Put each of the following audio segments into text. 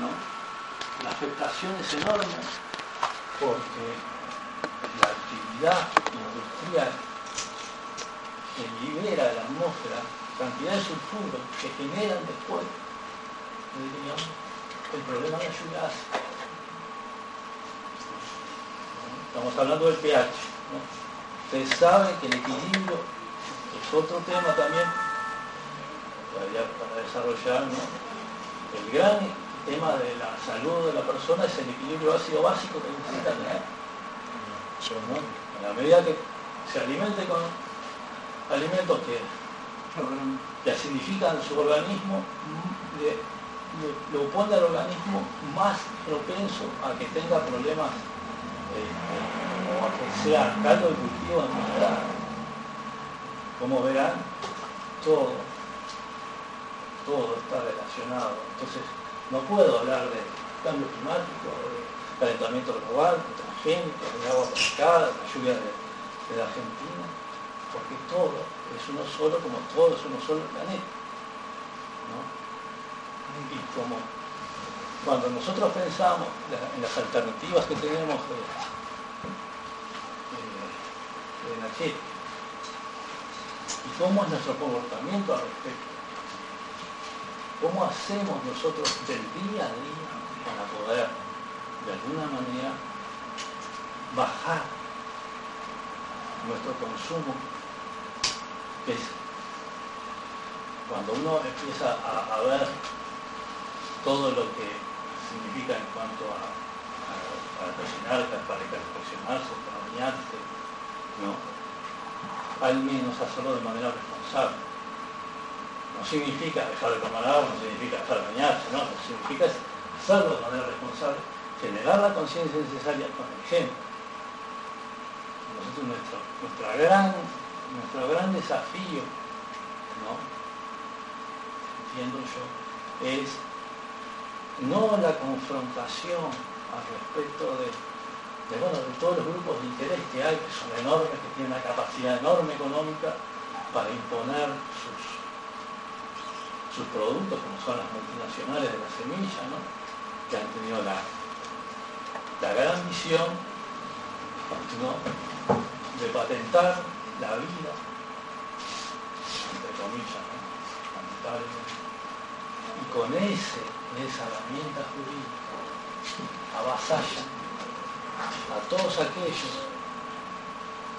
¿no? La afectación es enorme porque la actividad industrial que libera de la atmósfera cantidad de sulfuro que generan después, diríamos, el problema de la. Estamos hablando del pH. ¿no? Ustedes saben que el equilibrio es otro tema también para desarrollar. ¿no? El gran tema de la salud de la persona es el equilibrio ácido básico que necesita tener. ¿no? En la medida que se alimente con alimentos que, que acidifican su organismo, lo pone al organismo más propenso a que tenga problemas o a que sea caldo de cultivo de enfermedad. Como verán, todo, todo está relacionado. Entonces, no puedo hablar de cambio climático, de calentamiento global, de transgénico, de agua pescada, de la lluvia de, la Argentina, porque todo es uno solo, como todo es uno solo planeta. ¿no? Y como cuando nosotros pensamos en las alternativas que tenemos de, de, energética y cómo es nuestro comportamiento al respecto, cómo hacemos nosotros del día a día para poder de alguna manera bajar nuestro consumo, que es cuando uno empieza a, ver todo lo que significa en cuanto a, a, para cocinar, para reflexionarse, para bañarse, ¿no? Al menos hacerlo de manera responsable. No significa dejar de tomar agua, no significa dejar de bañarse, no, lo que significa es hacerlo de manera responsable, generar la conciencia necesaria con el ejemplo. Nosotros, nuestro, nuestra gran, nuestro gran desafío, ¿no? entiendo yo, es no la confrontación al respecto de, bueno, de todos los grupos de interés que hay, que son enormes, que tienen una capacidad enorme económica para imponer sus, sus productos, como son las multinacionales de la semilla, ¿no? que han tenido la, la gran misión ¿no? de patentar la vida, entre comillas, ¿no? y con ese esa herramienta jurídica avasalla a todos aquellos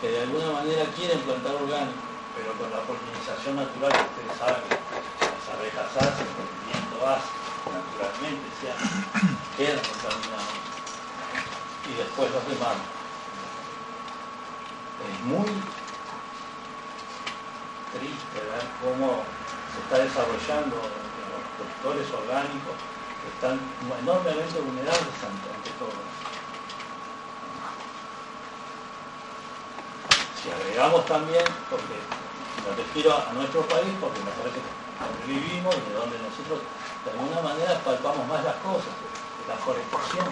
que de alguna manera quieren plantar orgánicos, pero con la polinización natural, que ustedes saben hacen, el viento hace, naturalmente, o sea, quedan contaminados. Y después los demás. Es muy triste ver cómo se está desarrollando productores orgánicos que están enormemente vulnerables ante todo. Si agregamos también, porque me refiero a nuestro país, porque me parece que donde vivimos y de donde nosotros de alguna manera palpamos más las cosas, la forestación.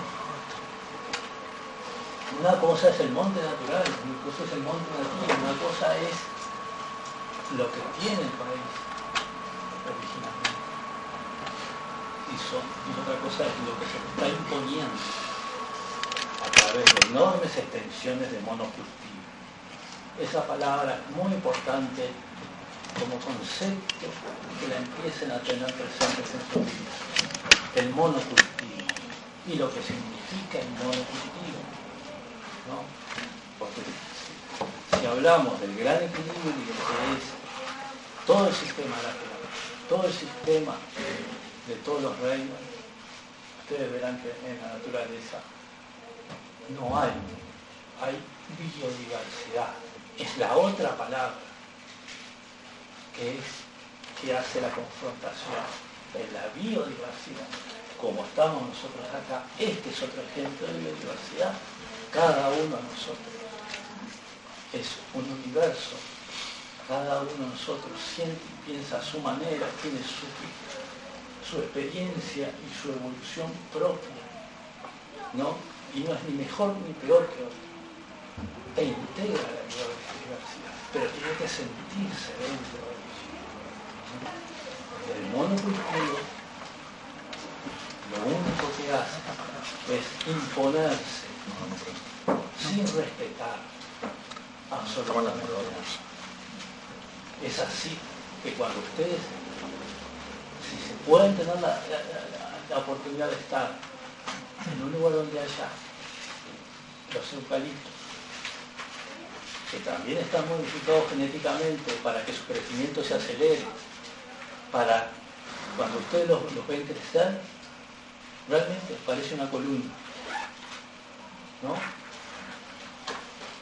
Una cosa es el monte natural, una cosa es el monte nativo, una cosa es lo que tiene el país originalmente y, son, otra cosa es lo que se está imponiendo a través de enormes extensiones de monocultivo. Esa palabra muy importante como concepto que la empiecen a tener presentes en su vida. El monocultivo y lo que significa el monocultivo. ¿no? Porque si hablamos del gran equilibrio que es todo el sistema natural, todo el sistema de todos los reinos, ustedes verán que en la naturaleza no hay, hay biodiversidad. Es la otra palabra es que hace la confrontación de la biodiversidad como estamos nosotros acá, este es otro ejemplo de biodiversidad. Cada uno de nosotros es un universo. Cada uno de nosotros siente y piensa a su manera, tiene su, su experiencia y su evolución propia. ¿no? Y no es ni mejor ni peor que otro. E integra la biodiversidad, pero tiene que sentirse dentro de El monocultivo lo único que hace es imponerse sin respetar absolutamente nada. Es así que cuando ustedes, si se pueden tener la, la oportunidad de estar en un lugar donde haya los eucaliptos, que también están modificados genéticamente para que su crecimiento se acelere, para cuando ustedes los, ven crecer, realmente parece una columna. ¿no?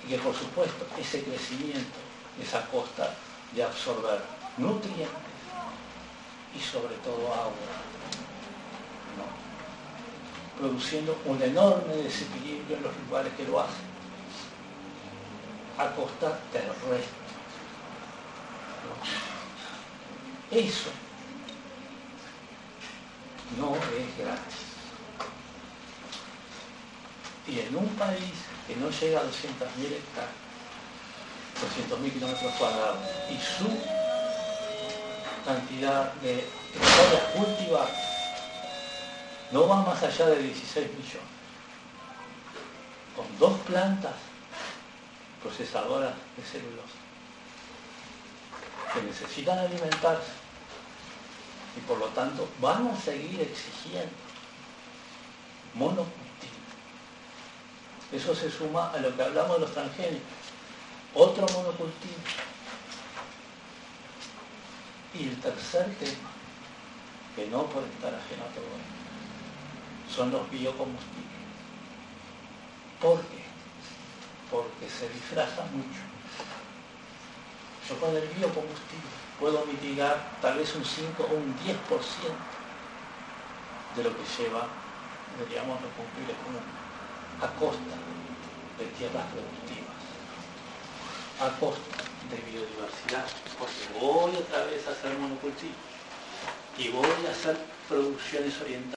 Y que por supuesto ese crecimiento es a costa de absorber nutrientes y sobre todo agua. produciendo un enorme desequilibrio en los lugares que lo hacen, a costa del resto. Eso no es gratis. Y en un país que no llega a 200.000 hectáreas, 200.000 kilómetros cuadrados, y su cantidad de hectáreas cultivadas no va más allá de 16 millones. Con dos plantas procesadoras de celulosa que necesitan alimentarse y por lo tanto van a seguir exigiendo monocultivo. Eso se suma a lo que hablamos de los transgénicos. Otro monocultivo. Y el tercer tema, que no puede estar ajeno a todo esto, son los biocombustibles. ¿Por qué? Porque se disfraza mucho. Yo con el biocombustible puedo mitigar tal vez un 5 o un 10% de lo que lleva, diríamos, los combustibles comunes, a costa de tierras productivas, a costa de biodiversidad, porque voy otra vez a hacer monocultivo y voy a hacer producciones orientales.